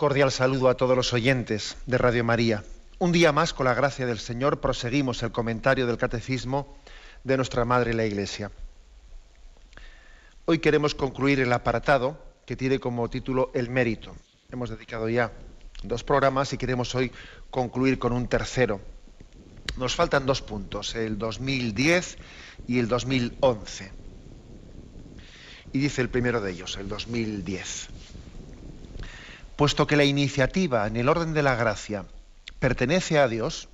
Cordial saludo a todos los oyentes de Radio María. Un día más, con la gracia del Señor, proseguimos el comentario del Catecismo de nuestra Madre la Iglesia. Hoy queremos concluir el apartado que tiene como título El mérito. Hemos dedicado ya dos programas y queremos hoy concluir con un tercero. Nos faltan dos puntos, el 2010 y el 2011. Y dice el primero de ellos, el 2010 puesto que la iniciativa en el orden de la gracia pertenece a Dios,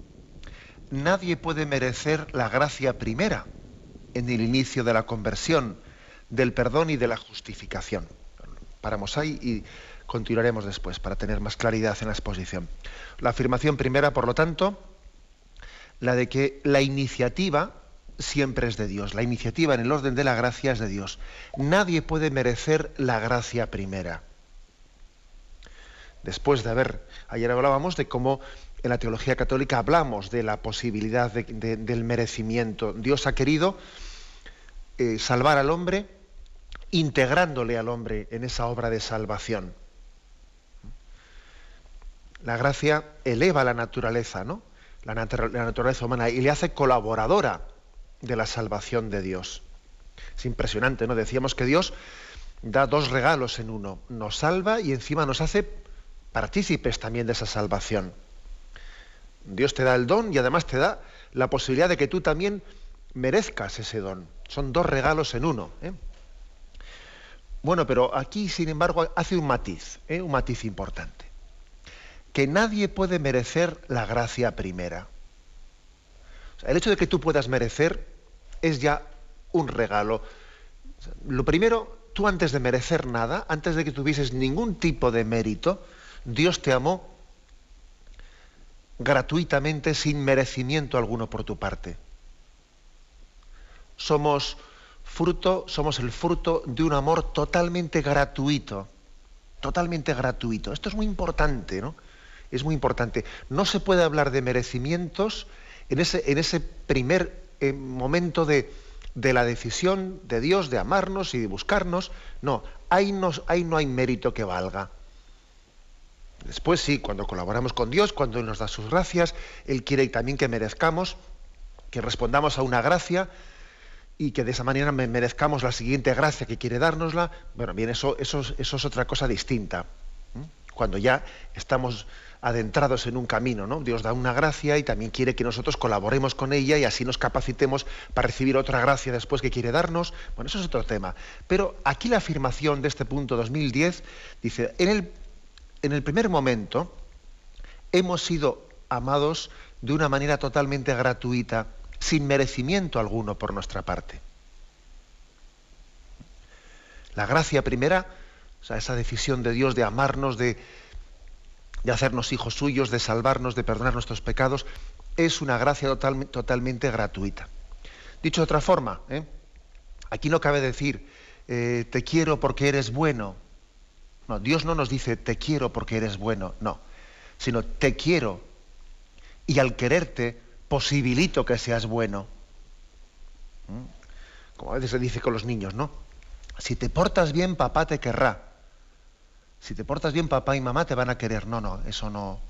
nadie puede merecer la gracia primera en el inicio de la conversión, del perdón y de la justificación. Paramos ahí y continuaremos después para tener más claridad en la exposición. La afirmación primera, por lo tanto, la de que la iniciativa siempre es de Dios. La iniciativa en el orden de la gracia es de Dios. Nadie puede merecer la gracia primera después de haber, ayer hablábamos de cómo en la teología católica hablamos de la posibilidad del merecimiento. Dios ha querido eh, salvar al hombre integrándole al hombre en esa obra de salvación. La gracia eleva la naturaleza, ¿no? La, la naturaleza humana y le hace colaboradora de la salvación de Dios. Es impresionante, ¿no? Decíamos que Dios da dos regalos en uno. Nos salva y encima nos hace partícipes también de esa salvación. Dios te da el don y además te da la posibilidad de que tú también merezcas ese don. Son dos regalos en uno. ¿eh? Bueno, pero aquí, sin embargo, hace un matiz, ¿eh? un matiz importante. Que nadie puede merecer la gracia primera. el hecho de que tú puedas merecer es ya un regalo. Lo primero, tú antes de merecer nada, antes de que tuvieses ningún tipo de mérito, Dios te amó gratuitamente sin merecimiento alguno por tu parte. Somos fruto, somos el fruto de un amor totalmente gratuito, totalmente gratuito. Esto es muy importante, ¿no? Es muy importante. No se puede hablar de merecimientos en ese, en ese primer eh, momento de, de, la decisión de Dios de amarnos y de buscarnos. No, ahí, ahí no hay mérito que valga. Después sí, cuando colaboramos con Dios, cuando Él nos da sus gracias, Él quiere también que merezcamos, que respondamos a una gracia y que de esa manera merezcamos la siguiente gracia que quiere dárnosla. Bueno, bien, eso, eso, eso es otra cosa distinta. Cuando ya estamos adentrados en un camino, ¿no? Dios da una gracia y también quiere que nosotros colaboremos con ella y así nos capacitemos para recibir otra gracia después que quiere darnos. Bueno, eso es otro tema. Pero aquí la afirmación de este punto 2010 dice, en el en el primer momento hemos sido amados de una manera totalmente gratuita, sin merecimiento alguno por nuestra parte. La gracia primera, o sea, esa decisión de Dios de amarnos, de, hacernos hijos suyos, de salvarnos, de perdonar nuestros pecados, es una gracia totalmente gratuita. Dicho de otra forma, ¿eh? aquí no cabe decir, eh, te quiero porque eres bueno, no, Dios no nos dice te quiero porque eres bueno, no, sino te quiero y al quererte posibilito que seas bueno. ¿Mm? Como a veces se dice con los niños, ¿no? Si te portas bien, papá te querrá. Si te portas bien, papá y mamá te van a querer. No, no, eso no.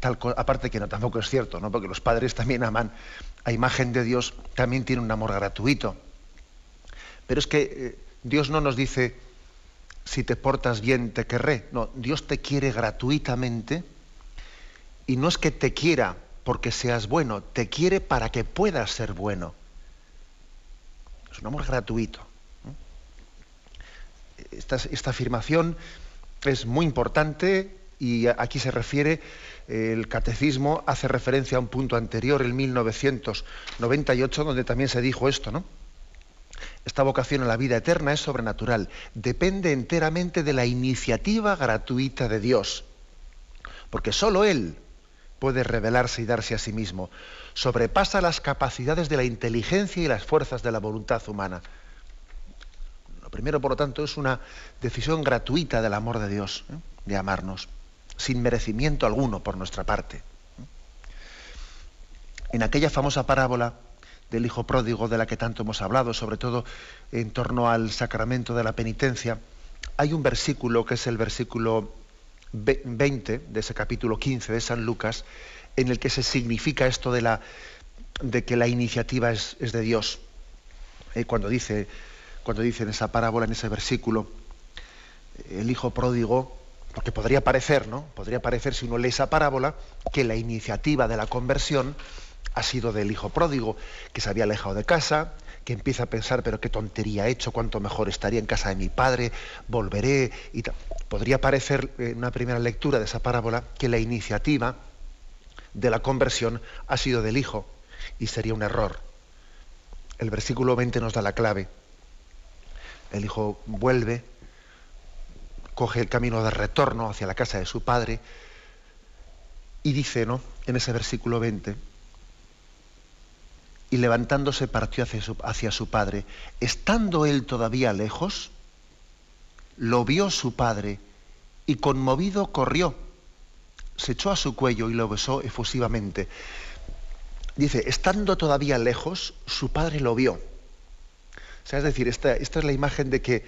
Tal, aparte que no, tampoco es cierto, ¿no? Porque los padres también aman a imagen de Dios, también tienen un amor gratuito. Pero es que eh, Dios no nos dice, si te portas bien te querré. No, Dios te quiere gratuitamente y no es que te quiera porque seas bueno, te quiere para que puedas ser bueno. Es un amor gratuito. Esta, afirmación es muy importante y aquí se refiere, el catecismo hace referencia a un punto anterior, el 1998, donde también se dijo esto, ¿no? Esta vocación a la vida eterna es sobrenatural, depende enteramente de la iniciativa gratuita de Dios, porque sólo Él puede revelarse y darse a sí mismo, sobrepasa las capacidades de la inteligencia y las fuerzas de la voluntad humana. Lo primero, por lo tanto, es una decisión gratuita del amor de Dios, ¿eh? de amarnos, sin merecimiento alguno por nuestra parte. En aquella famosa parábola del Hijo Pródigo de la que tanto hemos hablado, sobre todo en torno al sacramento de la penitencia, hay un versículo que es el versículo 20 de ese capítulo 15 de San Lucas, en el que se significa esto de, que la iniciativa es, de Dios. Eh, cuando, dice, cuando dice en esa parábola, en ese versículo, el Hijo Pródigo, porque podría parecer, ¿no? Podría parecer, si uno lee esa parábola, que la iniciativa de la conversión ha sido del hijo pródigo, que se había alejado de casa, que empieza a pensar, pero qué tontería he hecho, cuánto mejor estaría en casa de mi padre, volveré. Y Podría parecer en una primera lectura de esa parábola que la iniciativa de la conversión ha sido del hijo, y sería un error. El versículo 20 nos da la clave. El hijo vuelve, coge el camino de retorno hacia la casa de su padre, y dice, ¿no? En ese versículo 20, y levantándose partió hacia su, padre. Estando él todavía lejos, lo vio su padre y conmovido corrió, se echó a su cuello y lo besó efusivamente. Dice, estando todavía lejos, su padre lo vio. O sea, es decir, esta, es la imagen de que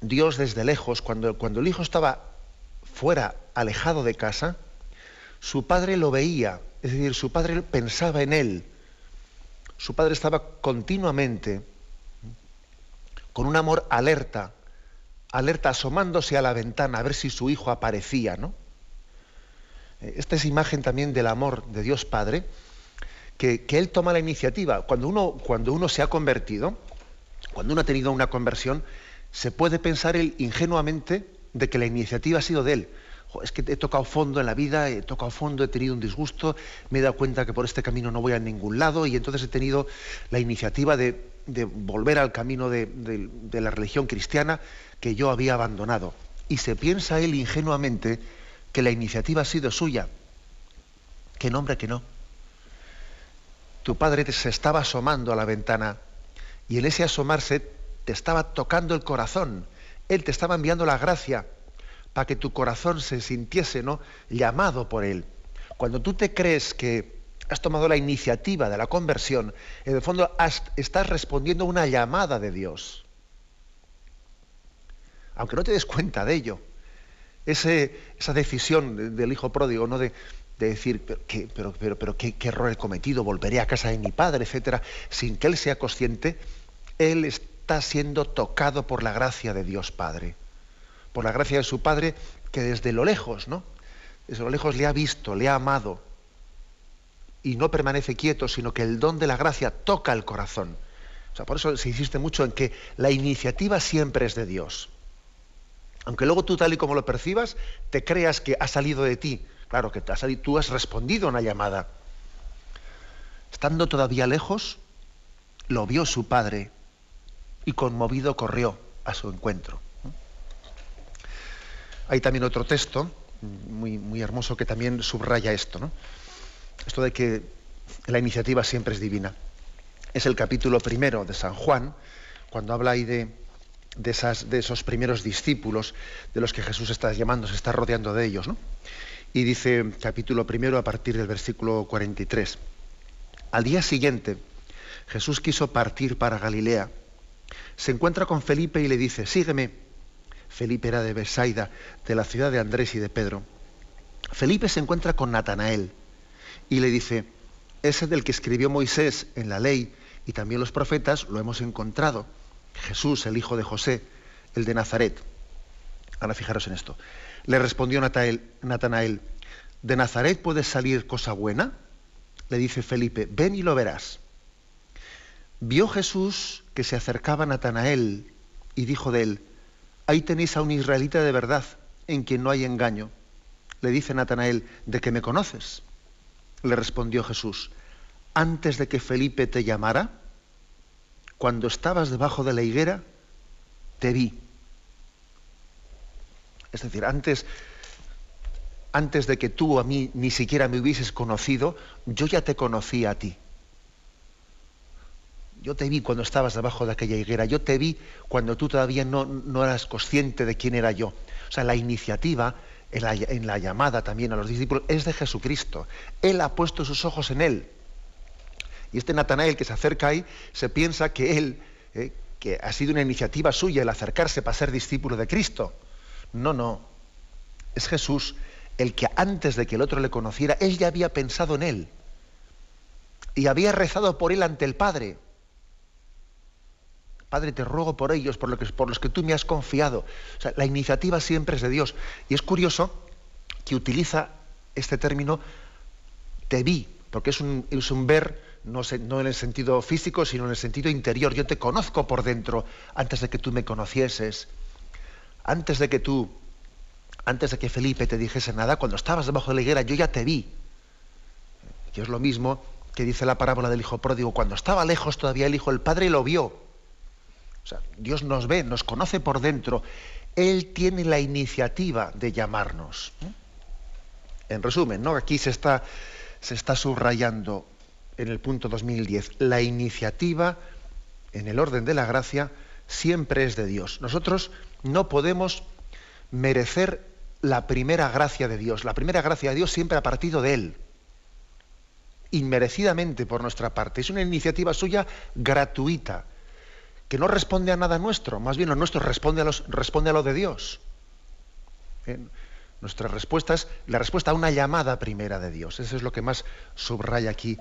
Dios desde lejos, cuando el hijo estaba fuera, alejado de casa, su padre lo veía, es decir, su padre pensaba en él, su padre estaba continuamente con un amor alerta, alerta asomándose a la ventana a ver si su hijo aparecía, ¿no? Eh, esta es imagen también del amor de Dios Padre, que, Él toma la iniciativa. Cuando uno, cuando uno se ha convertido, cuando uno ha tenido una conversión, se puede pensar él ingenuamente de que la iniciativa ha sido de Él es que he tocado fondo en la vida, he tocado fondo, he tenido un disgusto, me he dado cuenta que por este camino no voy a ningún lado y entonces he tenido la iniciativa de, volver al camino de, de, la religión cristiana que yo había abandonado. Y se piensa él ingenuamente que la iniciativa ha sido suya. Que nombre que no. Tu padre se estaba asomando a la ventana y en ese asomarse te estaba tocando el corazón. Él te estaba enviando la gracia para que tu corazón se sintiese ¿no? llamado por Él. Cuando tú te crees que has tomado la iniciativa de la conversión, en el fondo estás respondiendo a una llamada de Dios. Aunque no te des cuenta de ello. esa decisión del hijo pródigo, ¿no? de, decir, pero, pero, pero, ¿qué, qué, error he cometido, volveré a casa de mi padre, etcétera, sin que él sea consciente, él está siendo tocado por la gracia de Dios Padre por la gracia de su Padre, que desde lo lejos, ¿no? Desde lo lejos le ha visto, le ha amado, y no permanece quieto, sino que el don de la gracia toca el corazón. O sea, por eso se insiste mucho en que la iniciativa siempre es de Dios. Aunque luego tú tal y como lo percibas, te creas que ha salido de ti. Claro que tú has respondido a una llamada. Estando todavía lejos, lo vio su padre y conmovido corrió a su encuentro. Hay también otro texto muy, muy hermoso que también subraya esto, ¿no? Esto de que la iniciativa siempre es divina. Es el capítulo primero de San Juan, cuando habla ahí de, de, esas, de esos primeros discípulos de los que Jesús está llamando, se está rodeando de ellos, ¿no? Y dice capítulo primero a partir del versículo 43. Al día siguiente, Jesús quiso partir para Galilea. Se encuentra con Felipe y le dice, sígueme. Felipe era de Besaida, de la ciudad de Andrés y de Pedro. Felipe se encuentra con Natanael y le dice, ese del que escribió Moisés en la ley y también los profetas, lo hemos encontrado. Jesús, el hijo de José, el de Nazaret. Ahora fijaros en esto. Le respondió Natanael, ¿de Nazaret puede salir cosa buena? Le dice Felipe, ven y lo verás. Vio Jesús que se acercaba a Natanael y dijo de él, Ahí tenéis a un israelita de verdad, en quien no hay engaño. Le dice Natanael, ¿de qué me conoces? Le respondió Jesús, antes de que Felipe te llamara, cuando estabas debajo de la higuera, te vi. Es decir, antes, antes de que tú a mí ni siquiera me hubieses conocido, yo ya te conocí a ti. Yo te vi cuando estabas debajo de aquella higuera, yo te vi cuando tú todavía no, no eras consciente de quién era yo. O sea, la iniciativa en la, llamada también a los discípulos es de Jesucristo. Él ha puesto sus ojos en Él. Y este Natanael que se acerca ahí se piensa que él, eh, que ha sido una iniciativa suya el acercarse para ser discípulo de Cristo. No, no. Es Jesús el que antes de que el otro le conociera, él ya había pensado en él. Y había rezado por él ante el Padre. Padre, te ruego por ellos, por, lo que, por los que tú me has confiado. O sea, la iniciativa siempre es de Dios. Y es curioso que utiliza este término te vi, porque es un, es un ver no, no, en el sentido físico, sino en el sentido interior. Yo te conozco por dentro antes de que tú me conocieses. Antes de que tú, antes de que Felipe te dijese nada, cuando estabas debajo de la higuera, yo ya te vi. Y es lo mismo que dice la parábola del hijo pródigo. Cuando estaba lejos todavía el hijo, el padre lo vio. Dios nos ve, nos conoce por dentro. Él tiene la iniciativa de llamarnos. En resumen, ¿no? aquí se está, se está subrayando en el punto 2010, la iniciativa en el orden de la gracia siempre es de Dios. Nosotros no podemos merecer la primera gracia de Dios. La primera gracia de Dios siempre ha partido de Él, inmerecidamente por nuestra parte. Es una iniciativa suya gratuita, que no responde a nada nuestro, más bien lo nuestro responde a, los, responde a lo de Dios. Nuestra respuesta es la respuesta a una llamada primera de Dios. Eso es lo que más subraya aquí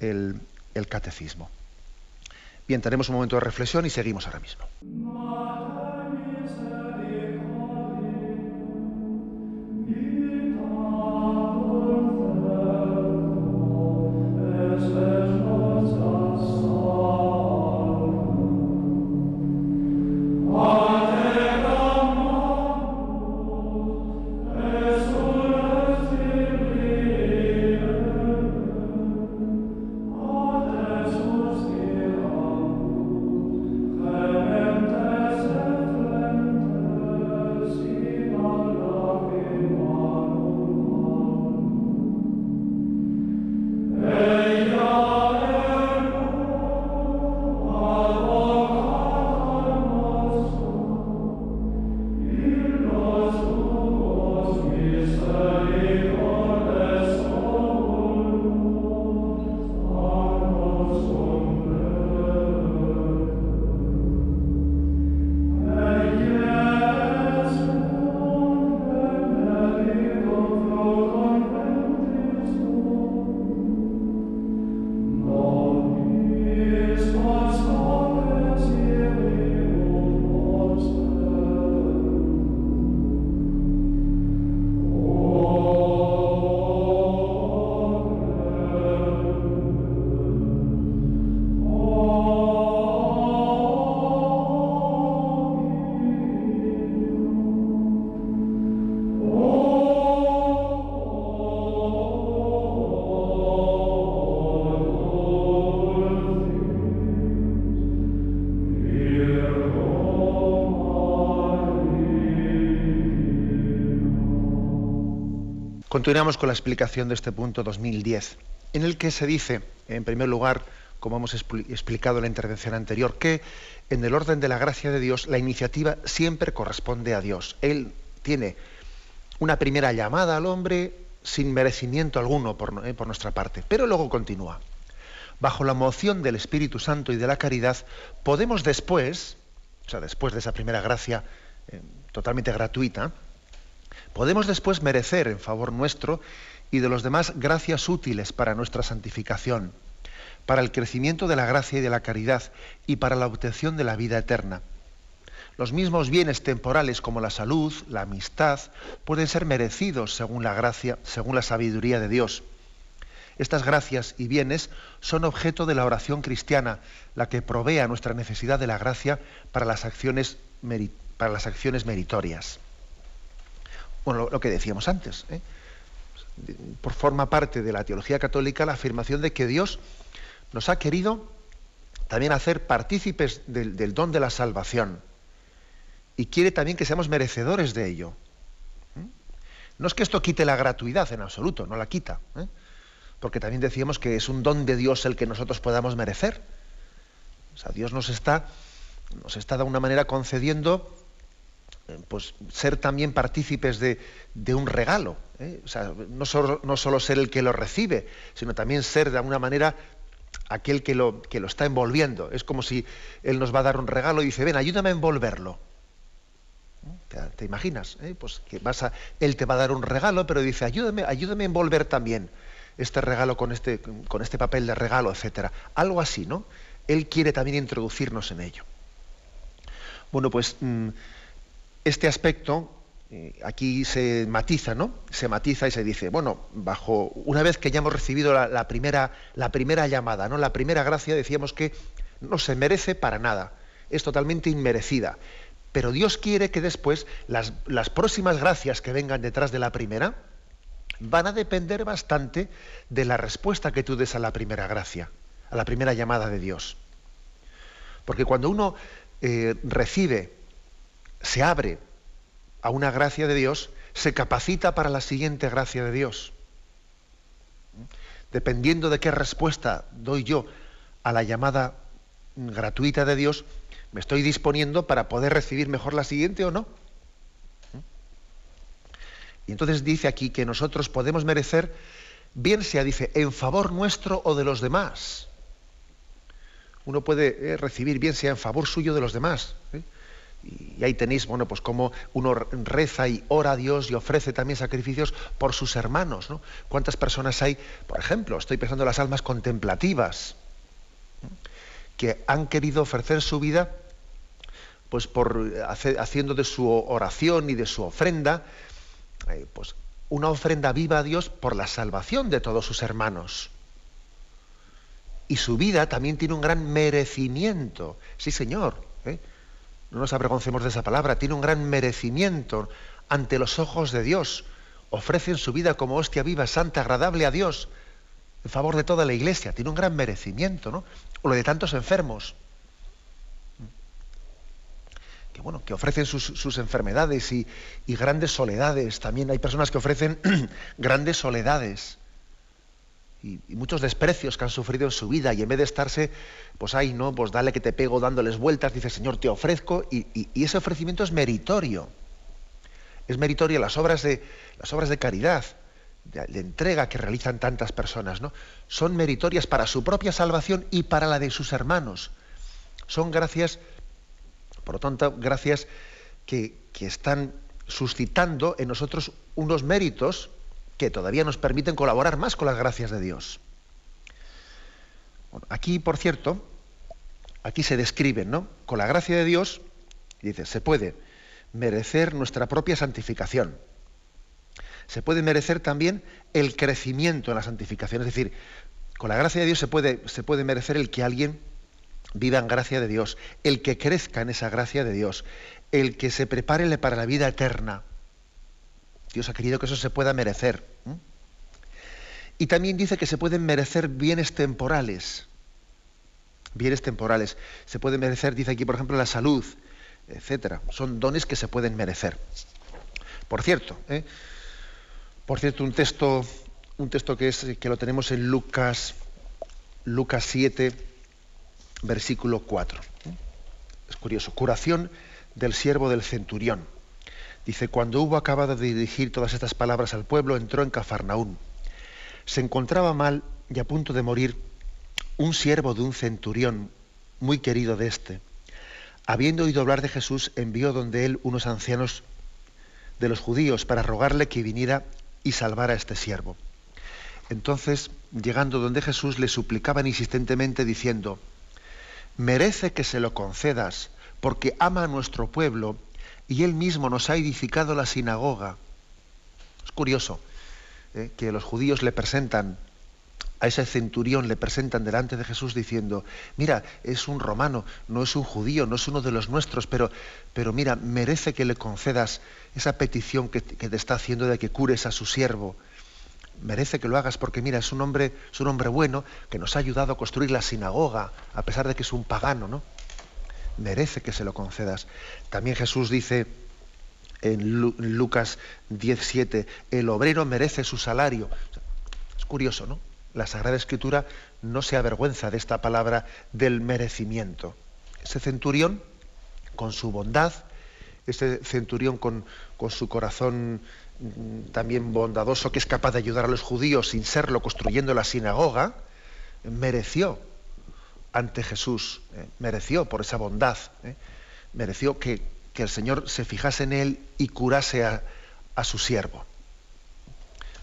el, el catecismo. Bien, tenemos un momento de reflexión y seguimos ahora mismo. Continuamos con la explicación de este punto 2010, en el que se dice, en primer lugar, como hemos explicado en la intervención anterior, que en el orden de la gracia de Dios la iniciativa siempre corresponde a Dios. Él tiene una primera llamada al hombre sin merecimiento alguno por, eh, nuestra parte, pero luego continúa. Bajo la moción del Espíritu Santo y de la caridad, podemos después, o sea, después de esa primera gracia eh, totalmente gratuita, podemos después merecer en favor nuestro y de los demás gracias útiles para nuestra santificación, para el crecimiento de la gracia y de la caridad y para la obtención de la vida eterna. Los mismos bienes temporales como la salud, la amistad, pueden ser merecidos según la gracia, según la sabiduría de Dios. Estas gracias y bienes son objeto de la oración cristiana, la que provee a nuestra necesidad de la gracia para las acciones, para las acciones meritorias. Bueno, lo, que decíamos antes. ¿eh? Por forma parte de la teología católica la afirmación de que Dios nos ha querido también hacer partícipes del, don de la salvación. Y quiere también que seamos merecedores de ello. ¿Mm? No es que esto quite la gratuidad en absoluto, no la quita. ¿eh? Porque también decíamos que es un don de Dios el que nosotros podamos merecer. O sea, Dios nos está, nos está de una manera concediendo eh, pues ser también partícipes de, un regalo. ¿eh? O sea, no solo, no solo ser el que lo recibe, sino también ser de alguna manera aquel que lo, que lo está envolviendo. Es como si Él nos va a dar un regalo y dice, ven, ayúdame a envolverlo. ¿Te, imaginas? ¿Eh? Pues que vas a, él te va a dar un regalo, pero dice, ayúdame, ayúdame a envolver también este regalo con este, con este papel de regalo, etcétera. Algo así, ¿no? Él quiere también introducirnos en ello. Bueno, pues mm, este aspecto eh, aquí se matiza, ¿no? Se matiza y se dice, bueno, bajo una vez que ya hemos recibido la, primera, la primera llamada, ¿no? La primera gracia decíamos que no se merece para nada, es totalmente inmerecida. Pero Dios quiere que después las, las próximas gracias que vengan detrás de la primera van a depender bastante de la respuesta que tú des a la primera gracia, a la primera llamada de Dios. Porque cuando uno eh, recibe se abre a una gracia de Dios, se capacita para la siguiente gracia de Dios. Dependiendo de qué respuesta doy yo a la llamada gratuita de Dios, me estoy disponiendo para poder recibir mejor la siguiente o no. Y entonces dice aquí que nosotros podemos merecer, bien sea, dice, en favor nuestro o de los demás. Uno puede eh, recibir bien sea en favor suyo de los demás. ¿eh? Y ahí tenéis, bueno, pues cómo uno reza y ora a Dios y ofrece también sacrificios por sus hermanos, ¿no? ¿Cuántas personas hay, por ejemplo, estoy pensando en las almas contemplativas, que han querido ofrecer su vida, pues por haciendo de su oración y de su ofrenda, eh, pues una ofrenda viva a Dios por la salvación de todos sus hermanos. Y su vida también tiene un gran merecimiento. Sí, Señor. ¿eh? No nos avergoncemos de esa palabra, tiene un gran merecimiento ante los ojos de Dios. Ofrecen su vida como hostia viva, santa, agradable a Dios, en favor de toda la iglesia. Tiene un gran merecimiento, ¿no? O lo de tantos enfermos. Que bueno, que ofrecen sus, enfermedades y, y grandes soledades. También hay personas que ofrecen grandes soledades y, muchos desprecios que han sufrido en su vida y en vez de estarse, pues ahí, ¿no? Pues dale que te pego dándoles vueltas, dice Señor, te ofrezco y, ese ofrecimiento es meritorio. Es meritorio las obras de, las obras de caridad, de, entrega que realizan tantas personas, ¿no? Son meritorias para su propia salvación y para la de sus hermanos. Son gracias, por lo tanto, gracias que, que están suscitando en nosotros unos méritos que todavía nos permiten colaborar más con las gracias de Dios. aquí, por cierto, aquí se describen, ¿no? Con la gracia de Dios, dice, se puede merecer nuestra propia santificación. Se puede merecer también el crecimiento en la santificación. Es decir, con la gracia de Dios se puede, se puede merecer el que alguien viva en gracia de Dios, el que crezca en esa gracia de Dios, el que se prepare para la vida eterna. Dios ha querido que eso se pueda merecer. Y también dice que se pueden merecer bienes temporales. Bienes temporales. Se puede merecer, dice aquí, por ejemplo, la salud, etcétera. Son dones que se pueden merecer. Por cierto, ¿eh? por cierto, un texto, un texto que es que lo tenemos en Lucas, Lucas 7, versículo 4. Es curioso. Curación del siervo del centurión. Dice, cuando hubo acabado de dirigir todas estas palabras al pueblo, entró en Cafarnaún. Se encontraba mal y a punto de morir un siervo de un centurión, muy querido de éste. Habiendo oído hablar de Jesús, envió donde él unos ancianos de los judíos para rogarle que viniera y salvara a este siervo. Entonces, llegando donde Jesús, le suplicaban insistentemente diciendo, merece que se lo concedas, porque ama a nuestro pueblo y él mismo nos ha edificado la sinagoga. Es curioso ¿eh? que los judíos le presentan a ese centurión, le presentan delante de Jesús diciendo, mira, es un romano, no es un judío, no es uno de los nuestros, pero, pero mira, merece que le concedas esa petición que, te está haciendo de que cures a su siervo. merece que lo hagas porque mira, es un hombre, es un hombre bueno que nos ha ayudado a construir la sinagoga, a pesar de que es un pagano, ¿no? Merece que se lo concedas. También Jesús dice en Lucas 17, el obrero merece su salario. Es curioso, ¿no? La Sagrada Escritura no se avergüenza de esta palabra del merecimiento. Ese centurión, con su bondad, ese centurión con, con su corazón mm, también bondadoso, que es capaz de ayudar a los judíos sin serlo, construyendo la sinagoga, mereció ante Jesús, eh, mereció por esa bondad, eh, mereció que, el Señor se fijase en él y curase a, su siervo.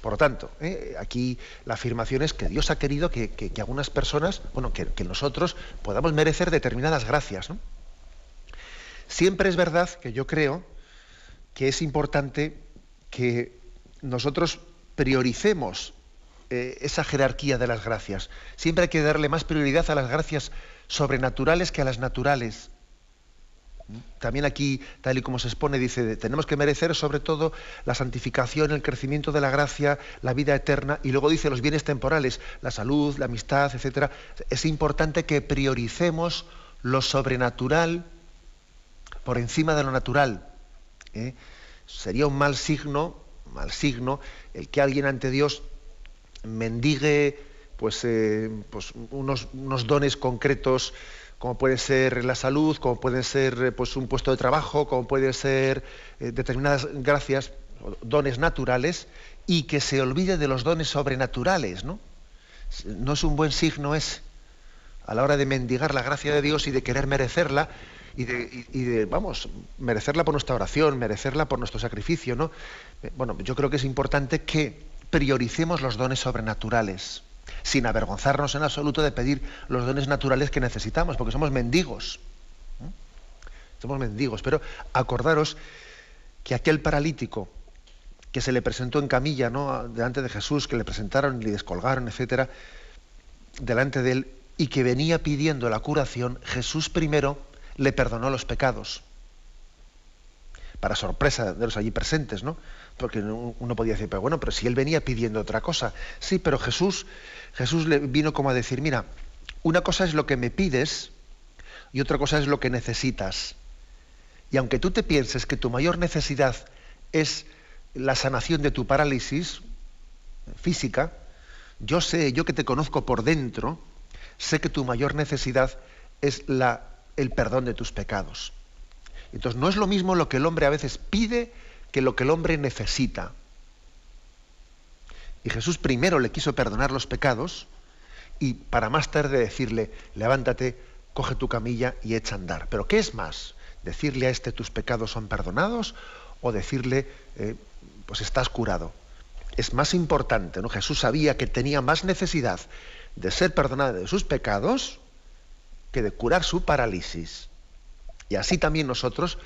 Por lo tanto, eh, aquí la afirmación es que Dios ha querido que, algunas personas, bueno, que, nosotros podamos merecer determinadas gracias. Siempre es verdad que yo creo que es importante que nosotros prioricemos eh, esa jerarquía de las gracias. Siempre hay que darle más prioridad a las gracias sobrenaturales que a las naturales. También aquí, tal y como se expone, dice, tenemos que merecer sobre todo la santificación, el crecimiento de la gracia, la vida eterna, y luego dice los bienes temporales, la salud, la amistad, etc. Es importante que prioricemos lo sobrenatural por encima de lo natural. ¿eh? Sería un mal signo, mal signo, el que alguien ante Dios mendigue pues, eh, pues unos, dones concretos, como puede ser la salud, como puede ser eh, pues, un puesto de trabajo, como pueden ser determinadas gracias, dones naturales, y que se olvide de los dones sobrenaturales, ¿no? No es un buen signo ese. A la hora de mendigar la gracia de Dios y de querer merecerla, y de, vamos, merecerla por nuestra oración, merecerla por nuestro sacrificio, ¿no? Eh, bueno, yo creo que es importante que prioricemos los dones sobrenaturales, sin avergonzarnos en absoluto de pedir los dones naturales que necesitamos, porque somos mendigos. Somos mendigos, pero acordaros que aquel paralítico que se le presentó en camilla, ¿no? delante de Jesús, que le presentaron y le descolgaron, etcétera, delante de él, y que venía pidiendo la curación, Jesús primero le perdonó los pecados. Para sorpresa de los allí presentes, ¿no? Porque uno podía decir, pero bueno, pero si él venía pidiendo otra cosa. Sí, pero Jesús, Jesús le vino como a decir, mira, una cosa es lo que me pides y otra cosa es lo que necesitas. Y aunque tú te pienses que tu mayor necesidad es la sanación de tu parálisis física, yo sé, yo que te conozco por dentro, sé que tu mayor necesidad es la el perdón de tus pecados. Entonces no es lo mismo lo que el hombre a veces pide que lo que el hombre necesita. Y Jesús primero le quiso perdonar los pecados y para más tarde decirle, levántate, coge tu camilla y echa a andar. Pero ¿qué es más? ¿Decirle a este tus pecados son perdonados o decirle, eh, pues estás curado? Es más importante, ¿no? Jesús sabía que tenía más necesidad de ser perdonado de sus pecados que de curar su parálisis. Y así también nosotros,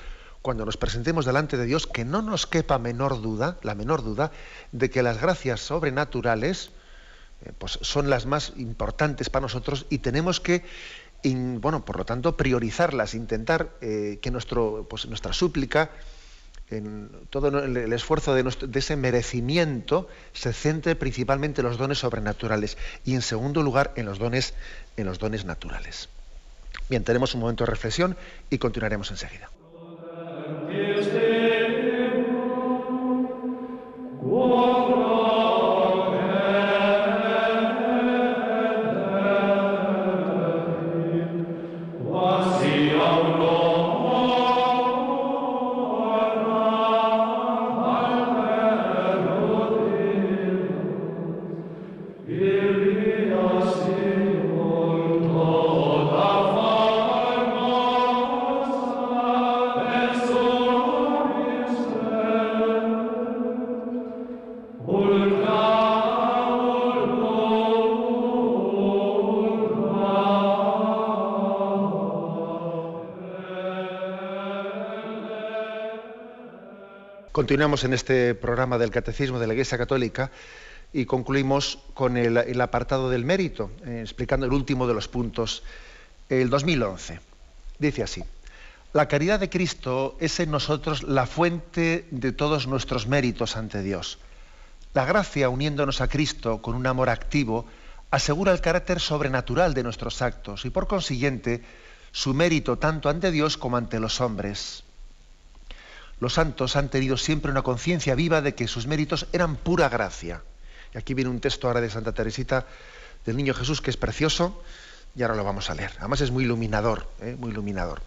cuando nos presentemos delante de Dios, que no nos quepa menor duda, la menor duda, de que las gracias sobrenaturales eh, pues son las más importantes para nosotros y tenemos que, bueno, por lo tanto, priorizarlas, intentar eh, que nuestro, pues, nuestra súplica, en todo el, esfuerzo de, de, ese merecimiento se centre principalmente en los dones sobrenaturales y en segundo lugar en los dones, en los dones naturales. Bien, tenemos un momento de reflexión y continuaremos enseguida. Is there Continuamos en este programa del Catecismo de la Iglesia Católica y concluimos con el, apartado del mérito, eh, explicando el último de los puntos, el 2011. Dice así, la caridad de Cristo es en nosotros la fuente de todos nuestros méritos ante Dios. La gracia, uniéndonos a Cristo con un amor activo, asegura el carácter sobrenatural de nuestros actos y por consiguiente su mérito tanto ante Dios como ante los hombres. Los santos han tenido siempre una conciencia viva de que sus méritos eran pura gracia. Y aquí viene un texto ahora de Santa Teresita del Niño Jesús que es precioso y ahora lo vamos a leer. Además es muy iluminador, ¿eh? muy iluminador.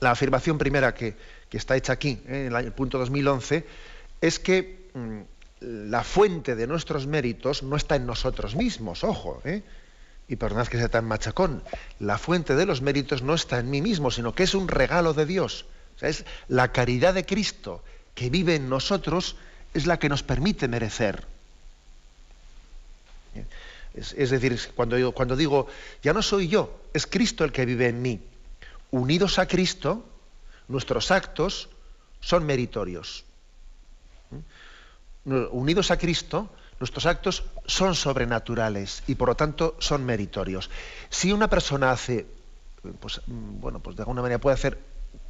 La afirmación primera que, está hecha aquí, ¿eh? en el punto 2011, es que mm, la fuente de nuestros méritos no está en nosotros mismos, ojo, ¿eh? y perdonad que sea tan machacón, la fuente de los méritos no está en mí mismo, sino que es un regalo de Dios. Es la caridad de Cristo que vive en nosotros, es la que nos permite merecer. Es, decir, cuando, cuando digo, ya no soy yo, es Cristo el que vive en mí. Unidos a Cristo, nuestros actos son meritorios unidos a Cristo, nuestros actos son sobrenaturales y por lo tanto son meritorios. Si una persona hace, pues, bueno, pues de alguna manera puede hacer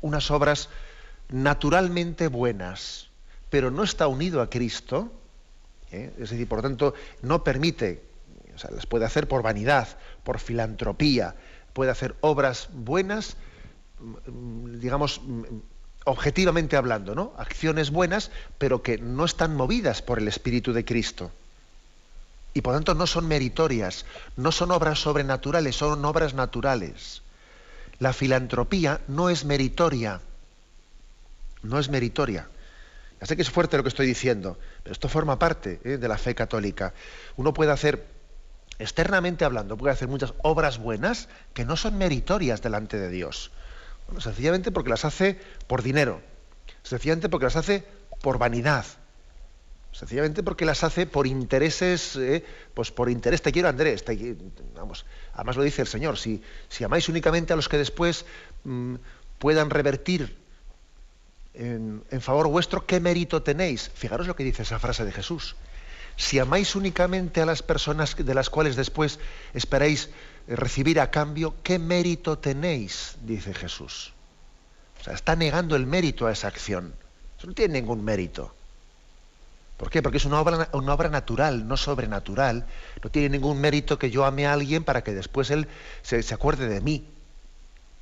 unas obras naturalmente buenas, pero no está unido a Cristo, ¿eh? es decir, por lo tanto, no permite, o sea, las puede hacer por vanidad, por filantropía, puede hacer obras buenas, digamos, objetivamente hablando, ¿no? Acciones buenas, pero que no están movidas por el Espíritu de Cristo. Y por tanto no son meritorias, no son obras sobrenaturales, son obras naturales. La filantropía no es meritoria, no es meritoria. Ya sé que es fuerte lo que estoy diciendo, pero esto forma parte ¿eh? de la fe católica. Uno puede hacer, externamente hablando, puede hacer muchas obras buenas que no son meritorias delante de Dios sencillamente porque las hace por dinero, sencillamente porque las hace por vanidad, sencillamente porque las hace por intereses, eh, pues por interés te quiero Andrés, vamos, además lo dice el Señor, si, si amáis únicamente a los que después mm, puedan revertir en, en, favor vuestro, ¿qué mérito tenéis? Fijaros lo que dice esa frase de Jesús. Si amáis únicamente a las personas de las cuales después esperáis recibir a cambio, ¿qué mérito tenéis? dice Jesús. O sea, está negando el mérito a esa acción. Eso no tiene ningún mérito. ¿Por qué? Porque es una obra, una obra natural, no sobrenatural. No tiene ningún mérito que yo ame a alguien para que después él se, se acuerde de mí.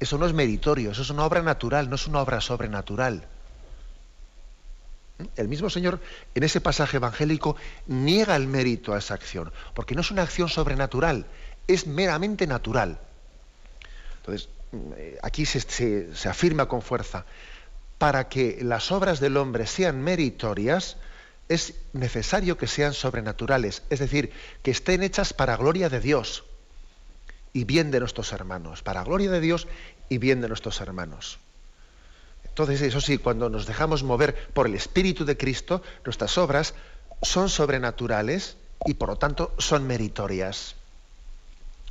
Eso no es meritorio, eso es una obra natural, no es una obra sobrenatural. El mismo Señor en ese pasaje evangélico niega el mérito a esa acción, porque no es una acción sobrenatural, es meramente natural. Entonces, eh, aquí se, afirma con fuerza, para que las obras del hombre sean meritorias, es necesario que sean sobrenaturales, es decir, que estén hechas para gloria de Dios y bien de nuestros hermanos, para gloria de Dios y bien de nuestros hermanos. Entonces, eso sí, cuando nos dejamos mover por el Espíritu de Cristo, nuestras obras son sobrenaturales y por lo tanto son meritorias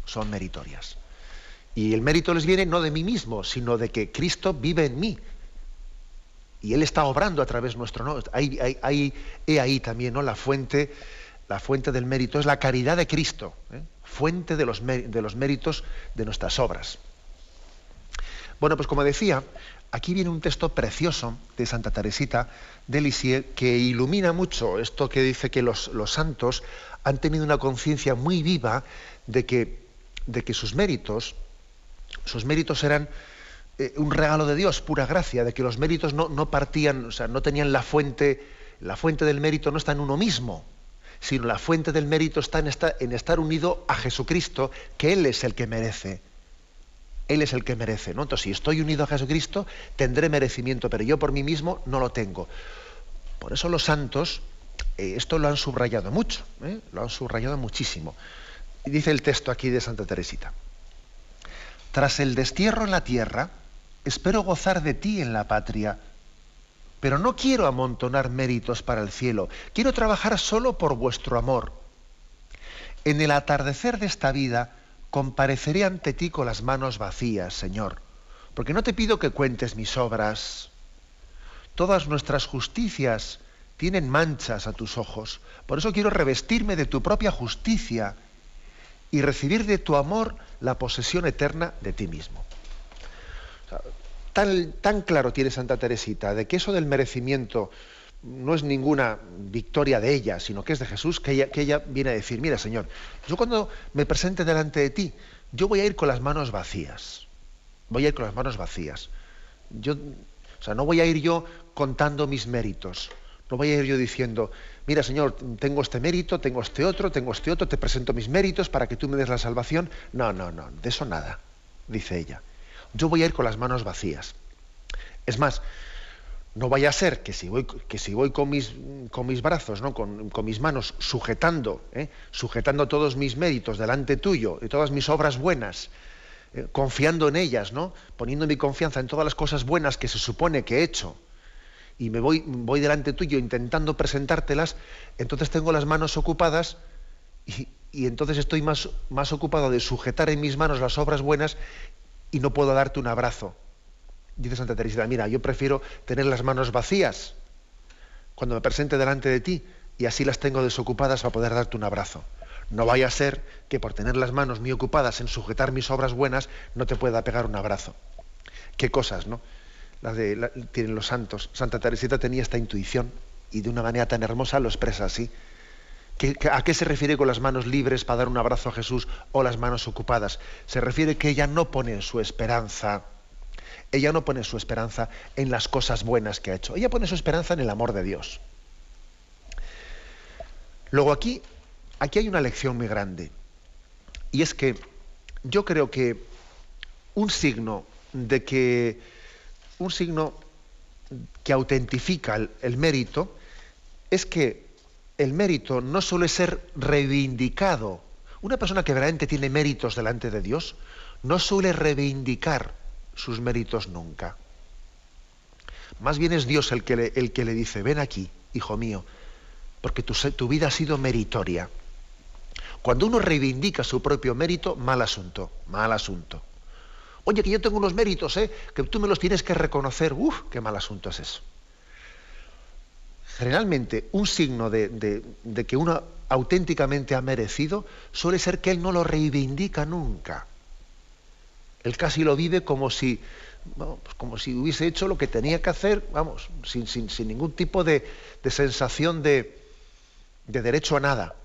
son meritorias. Y el mérito les viene no de mí mismo, sino de que Cristo vive en mí. Y Él está obrando a través nuestro. ¿no? Hay, he ahí también ¿no? la, fuente, la fuente del mérito, es la caridad de Cristo, ¿eh? fuente de los, de los méritos de nuestras obras. Bueno, pues como decía, aquí viene un texto precioso de Santa Teresita de Lisieux que ilumina mucho esto que dice que los, los santos han tenido una conciencia muy viva de que de que sus méritos, sus méritos eran eh, un regalo de Dios, pura gracia, de que los méritos no, partían, o sea, no tenían la fuente, la fuente del mérito no está en uno mismo, sino la fuente del mérito está en, en estar unido a Jesucristo, que Él es el que merece. Él es el que merece. ¿no? Entonces, si estoy unido a Jesucristo, tendré merecimiento, pero yo por mí mismo no lo tengo. Por eso los santos, eh, esto lo han subrayado mucho, ¿eh? lo han subrayado muchísimo. Y dice el texto aquí de Santa Teresita. Tras el destierro en la tierra, espero gozar de ti en la patria, pero no quiero amontonar méritos para el cielo, quiero trabajar solo por vuestro amor. En el atardecer de esta vida compareceré ante ti con las manos vacías, Señor, porque no te pido que cuentes mis obras. Todas nuestras justicias tienen manchas a tus ojos, por eso quiero revestirme de tu propia justicia y recibir de tu amor la posesión eterna de ti mismo. Tan, claro tiene Santa Teresita de que eso del merecimiento no es ninguna victoria de ella, sino que es de Jesús, que ella, que ella viene a decir, mira Señor, yo cuando me presente delante de ti, yo voy a ir con las manos vacías. Voy a ir con las manos vacías. Yo, o sea, no voy a ir yo contando mis méritos. No voy a ir yo diciendo, mira Señor, tengo este mérito, tengo este otro, tengo este otro, te presento mis méritos para que tú me des la salvación. No, no, no, de eso nada, dice ella. Yo voy a ir con las manos vacías. Es más, no vaya a ser que si voy, que si voy con, mis, con mis brazos, ¿no? con, mis manos, sujetando, ¿eh? sujetando todos mis méritos delante tuyo y todas mis obras buenas, eh, confiando en ellas, ¿no? poniendo mi confianza en todas las cosas buenas que se supone que he hecho, y me voy, voy delante tuyo intentando presentártelas, entonces tengo las manos ocupadas y, y entonces estoy más, más ocupado de sujetar en mis manos las obras buenas y no puedo darte un abrazo dice Santa Teresa, mira, yo prefiero tener las manos vacías cuando me presente delante de ti y así las tengo desocupadas para poder darte un abrazo. No vaya a ser que por tener las manos muy ocupadas en sujetar mis obras buenas no te pueda pegar un abrazo. Qué cosas, ¿no? Las de, tienen los santos. Santa Teresita tenía esta intuición y de una manera tan hermosa lo expresa así. ¿A qué se refiere con las manos libres para dar un abrazo a Jesús o las manos ocupadas? Se refiere que ella no pone su esperanza ella no pone su esperanza en las cosas buenas que ha hecho, ella pone su esperanza en el amor de Dios. Luego aquí, aquí hay una lección muy grande, y es que yo creo que un signo de que un signo que autentifica el, el mérito es que el mérito no suele ser reivindicado. Una persona que verdaderamente tiene méritos delante de Dios no suele reivindicar sus méritos nunca. Más bien es Dios el que le, el que le dice, ven aquí, hijo mío, porque tu, tu vida ha sido meritoria. Cuando uno reivindica su propio mérito, mal asunto, mal asunto. Oye, que yo tengo unos méritos, ¿eh? que tú me los tienes que reconocer. Uf, qué mal asunto es eso. Generalmente, un signo de, de que uno auténticamente ha merecido suele ser que él no lo reivindica nunca. Él casi lo vive como si, pues como si hubiese hecho lo que tenía que hacer, vamos, sin, ningún tipo de, sensación de, derecho a nada.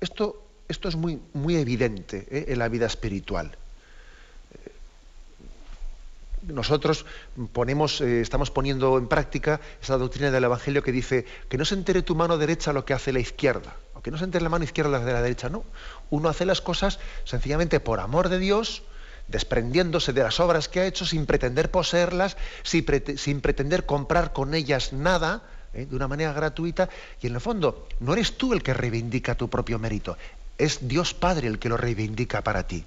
Esto, esto es muy, muy evidente ¿eh? en la vida espiritual. Nosotros eh, estamos poniendo en práctica esa doctrina del Evangelio que dice que no se entere tu mano derecha lo que hace la izquierda que no se entre la mano izquierda de la derecha, no. Uno hace las cosas sencillamente por amor de Dios, desprendiéndose de las obras que ha hecho sin pretender poseerlas, sin, pretender comprar con ellas nada, ¿eh? de una manera gratuita, y en el fondo no eres tú el que reivindica tu propio mérito, es Dios Padre el que lo reivindica para ti.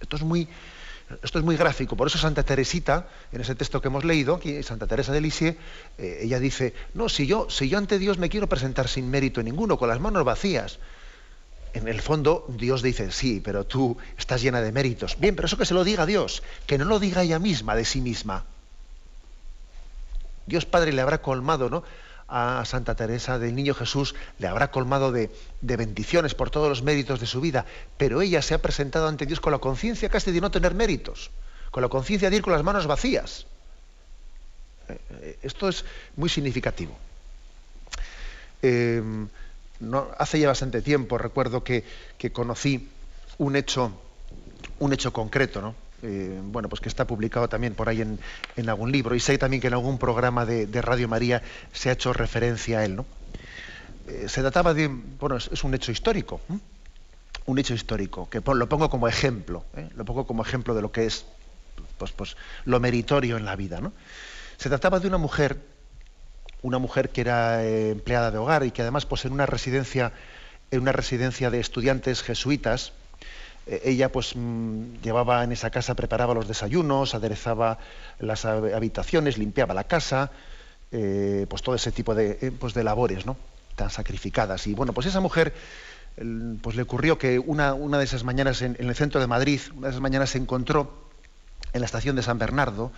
Esto es muy, esto es muy gráfico, por eso Santa Teresita, en ese texto que hemos leído, aquí, Santa Teresa de Lisieux, eh, ella dice, no, si yo, si yo ante Dios me quiero presentar sin mérito ninguno, con las manos vacías, en el fondo Dios dice, sí, pero tú estás llena de méritos. Bien, pero eso que se lo diga Dios, que no lo diga ella misma de sí misma. Dios Padre le habrá colmado, ¿no? A Santa Teresa del Niño Jesús le habrá colmado de, bendiciones por todos los méritos de su vida, pero ella se ha presentado ante Dios con la conciencia casi de no tener méritos, con la conciencia de ir con las manos vacías. Eh, eh, esto es muy significativo. Eh, hace ya bastante tiempo recuerdo que, que conocí un hecho, un hecho concreto, ¿no? Eh, bueno, pues que está publicado también por ahí en, algún libro, y sé también que en algún programa de, Radio María se ha hecho referencia a él, ¿no? Eh, se trataba de, bueno, es, un hecho histórico, un hecho histórico, que lo pongo como ejemplo, ¿eh? lo pongo como ejemplo de lo que es pues, pues, lo meritorio en la vida, ¿no? Se trataba de una mujer, una mujer que era empleada de hogar y que además, pues en una residencia, en una residencia de estudiantes jesuitas, ella pues mm, llevaba en esa casa, preparaba los desayunos, aderezaba las habitaciones, limpiaba la casa, eh, pues todo ese tipo de, eh, pues de labores, ¿no? Tan sacrificadas. Y bueno, pues esa mujer, pues le ocurrió que una, una de esas mañanas en, el centro de Madrid, una de esas mañanas se encontró en la estación de San Bernardo,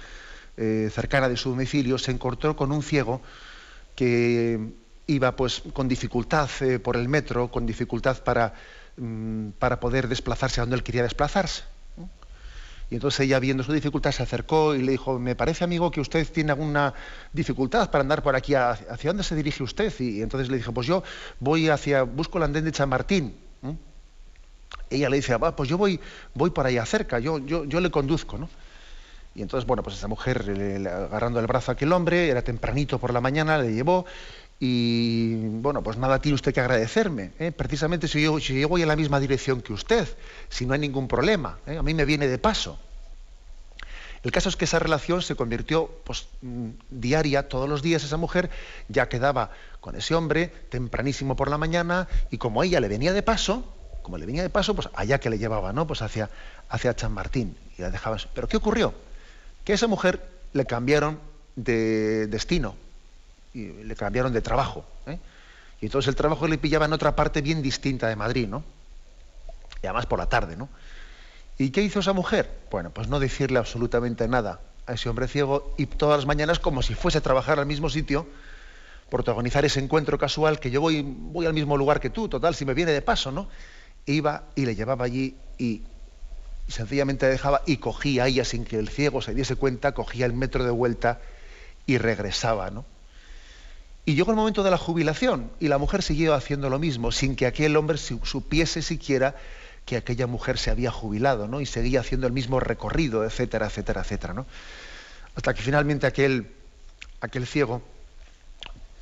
cercana de su domicilio, se encontró con un ciego que iba pues con dificultad por el metro, con dificultad para Mm, para poder desplazarse a donde él quería desplazarse. Y entonces ella, viendo su dificultad, se acercó y le dijo, me parece, amigo, que usted tiene alguna dificultad para andar por aquí. ¿Hacia dónde se dirige usted? Y entonces le dijo, pues yo voy hacia, busco el andén de Chamartín. Ella le dice, ah, pues yo voy, voy para allá cerca, yo, yo, yo le conduzco, ¿no? Y entonces, bueno, pues esa mujer, agarrando el brazo a aquel hombre, era tempranito por la mañana, le llevó y bueno, pues nada tiene usted que agradecerme. ¿eh? Precisamente si yo, voy en la misma dirección que usted, si no hay ningún problema, ¿eh? a mí me viene de paso. El caso es que esa relación se convirtió pues, mm, diaria, todos los días esa mujer ya quedaba con ese hombre tempranísimo por la mañana y como ella le venía de paso, como le venía de paso, pues allá que le llevaba, ¿no? Pues hacia, hacia San Martín y la dejaba. Pero ¿qué ocurrió? Que a esa mujer le cambiaron de destino y le cambiaron de trabajo. ¿eh? Y entonces el trabajo le pillaba en otra parte bien distinta de Madrid, ¿no? Y además por la tarde, ¿no? ¿Y qué hizo esa mujer? Bueno, pues no decirle absolutamente nada a ese hombre ciego y todas las mañanas, como si fuese a trabajar al mismo sitio, protagonizar ese encuentro casual, que yo voy, voy al mismo lugar que tú, total, si me viene de paso, ¿no? Iba y le llevaba allí y, sencillamente dejaba y cogía ella sin que el ciego se diese cuenta, cogía el metro de vuelta y regresaba, ¿no? Y llegó el momento de la jubilación y la mujer siguió haciendo lo mismo, sin que aquel hombre supiese siquiera que aquella mujer se había jubilado, ¿no? Y seguía haciendo el mismo recorrido, etcétera, etcétera, etcétera, ¿no? Hasta que finalmente aquel, aquel ciego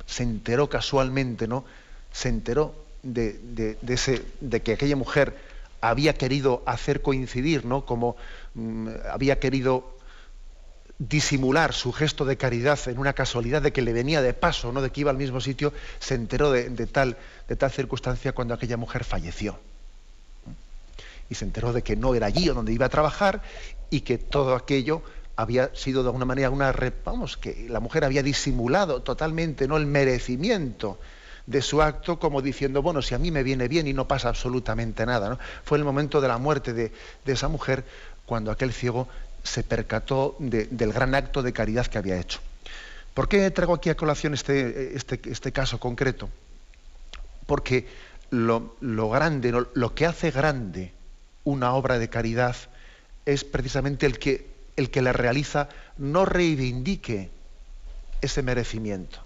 se enteró casualmente, ¿no? Se enteró de, ese, de que aquella mujer había querido hacer coincidir, ¿no? Como mm, había querido disimular su gesto de caridad en una casualidad de que le venía de paso, no de que iba al mismo sitio, se enteró de, tal, de tal circunstancia cuando aquella mujer falleció. Y se enteró de que no era allí donde iba a trabajar y que todo aquello había sido de alguna manera una vamos, que la mujer había disimulado totalmente no el merecimiento de su acto como diciendo, bueno, si a mí me viene bien y no pasa absolutamente nada. ¿no? Fue el momento de la muerte de, de esa mujer cuando aquel ciego se percató del gran acto de caridad que había hecho. ¿Por qué traigo aquí a colación este, este, este caso concreto? Porque lo, grande, lo que hace grande una obra de caridad es precisamente el que, el que la realiza no reivindique ese merecimiento.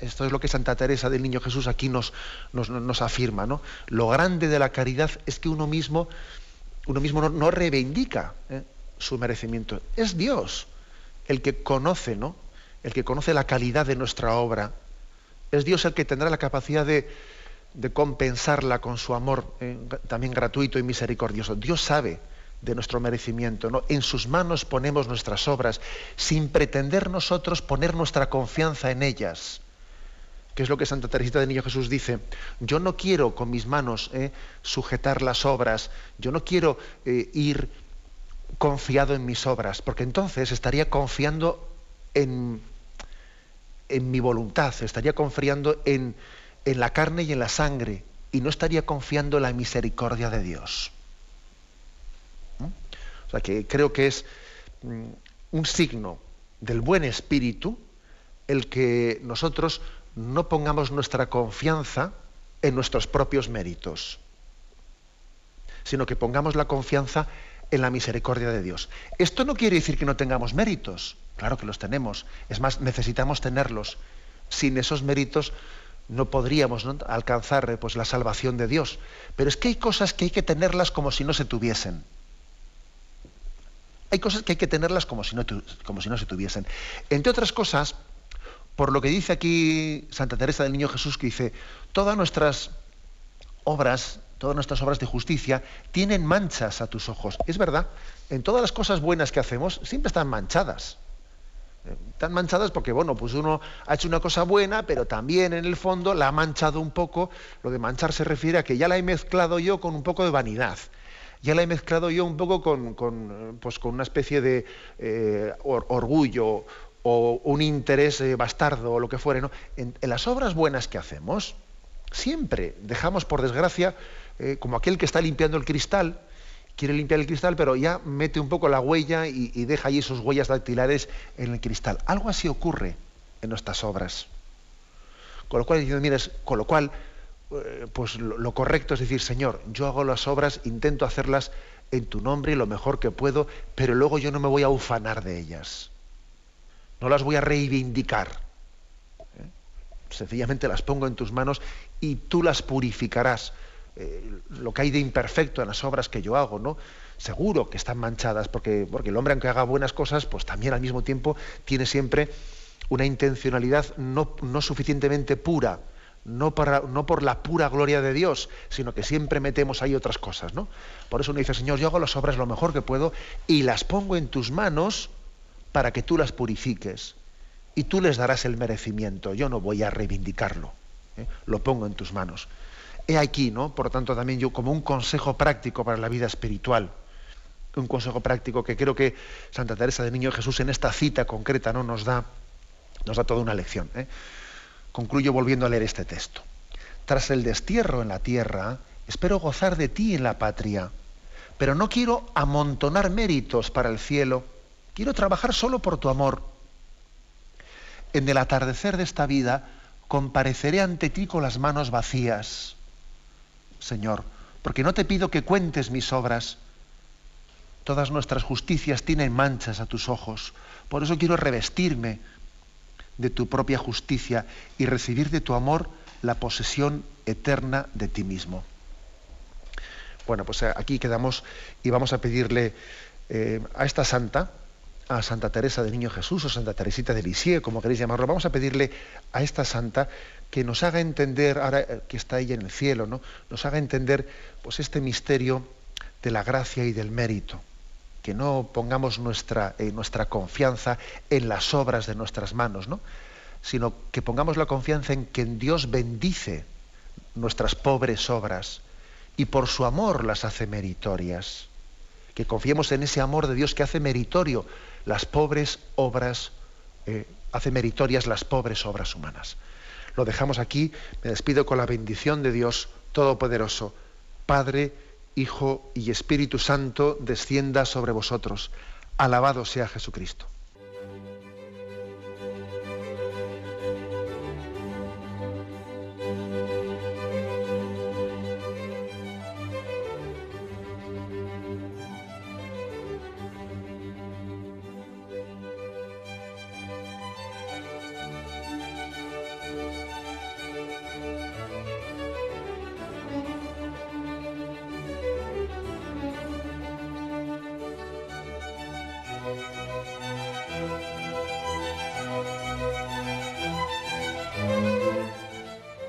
Esto es lo que Santa Teresa del Niño Jesús aquí nos, nos, afirma. ¿no? Lo grande de la caridad es que uno mismo uno mismo no, reivindica ¿eh? su merecimiento. Es Dios el que conoce, ¿no? El que conoce la calidad de nuestra obra. Es Dios el que tendrá la capacidad de, compensarla con su amor ¿eh? también gratuito y misericordioso. Dios sabe de nuestro merecimiento. ¿no? En sus manos ponemos nuestras obras, sin pretender nosotros poner nuestra confianza en ellas que es lo que Santa Teresita de Niño Jesús dice, yo no quiero con mis manos eh, sujetar las obras, yo no quiero eh, ir confiado en mis obras, porque entonces estaría confiando en, en mi voluntad, estaría confiando en, en la carne y en la sangre, y no estaría confiando en la misericordia de Dios. ¿Mm? O sea que creo que es mm, un signo del buen espíritu el que nosotros no pongamos nuestra confianza en nuestros propios méritos, sino que pongamos la confianza en la misericordia de Dios. Esto no quiere decir que no tengamos méritos, claro que los tenemos, es más, necesitamos tenerlos. Sin esos méritos no podríamos alcanzar eh, pues, la salvación de Dios. Pero es que hay cosas que hay que tenerlas como si no se tuviesen. Hay cosas que hay que tenerlas como si no, como si no se tuviesen. Entre otras cosas, por lo que dice aquí Santa Teresa del Niño Jesús, que dice, todas nuestras obras, todas nuestras obras de justicia tienen manchas a tus ojos. Es verdad, en todas las cosas buenas que hacemos siempre están manchadas. Eh, están manchadas porque, bueno, pues uno ha hecho una cosa buena, pero también en el fondo la ha manchado un poco. Lo de manchar se refiere a que ya la he mezclado yo con un poco de vanidad ya la he mezclado yo un poco con, pues con una especie de eh, orgullo o un interés eh, bastardo o lo que fuere. En, las obras buenas que hacemos, siempre dejamos, por desgracia, eh, como aquel que está limpiando el cristal, quiere limpiar el cristal, pero ya mete un poco la huella y, deja ahí sus huellas dactilares en el cristal. Algo así ocurre en nuestras obras. Con lo cual, con lo cual, eh, pues lo, correcto es decir, Señor, yo hago las obras, intento hacerlas en tu nombre y lo mejor que puedo, pero luego yo no me voy a ufanar de ellas. No las voy a reivindicar. ¿eh? Sencillamente las pongo en tus manos y tú las purificarás. Eh, lo que hay de imperfecto en las obras que yo hago, ¿no? Seguro que están manchadas, porque, porque el hombre, aunque haga buenas cosas, pues también al mismo tiempo tiene siempre una intencionalidad no, no suficientemente pura no, no por la pura gloria de Dios, sino que siempre metemos ahí otras cosas, ¿no? Por eso uno dice, Señor, yo hago las obras lo mejor que puedo y las pongo en tus manos para que tú las purifiques y tú les darás el merecimiento. Yo no voy a reivindicarlo, ¿eh? lo pongo en tus manos. He aquí, ¿no? Por tanto, también yo como un consejo práctico para la vida espiritual, un consejo práctico que creo que Santa Teresa de Niño Jesús en esta cita concreta ¿no? nos, da, nos da toda una lección. ¿eh? Concluyo volviendo a leer este texto. Tras el destierro en la tierra, espero gozar de ti en la patria, pero no quiero amontonar méritos para el cielo, quiero trabajar solo por tu amor. En el atardecer de esta vida compareceré ante ti con las manos vacías, Señor, porque no te pido que cuentes mis obras. Todas nuestras justicias tienen manchas a tus ojos, por eso quiero revestirme de tu propia justicia y recibir de tu amor la posesión eterna de ti mismo. Bueno, pues eh, aquí quedamos y vamos a pedirle eh, a esta santa, a Santa Teresa del Niño Jesús o Santa Teresita de Lisieux, como queréis llamarlo, vamos a pedirle a esta santa que nos haga entender, ahora eh, que está ella en el cielo, ¿no? nos haga entender pues, este misterio de la gracia y del mérito que no pongamos nuestra, eh, nuestra confianza en las obras de nuestras manos, ¿no? sino que pongamos la confianza en que Dios bendice nuestras pobres obras y por su amor las hace meritorias. Que confiemos en ese amor de Dios que hace meritorio las pobres obras, eh, hace meritorias las pobres obras humanas. Lo dejamos aquí, me despido con la bendición de Dios Todopoderoso, Padre, Hijo y Espíritu Santo descienda sobre vosotros. Alabado sea Jesucristo.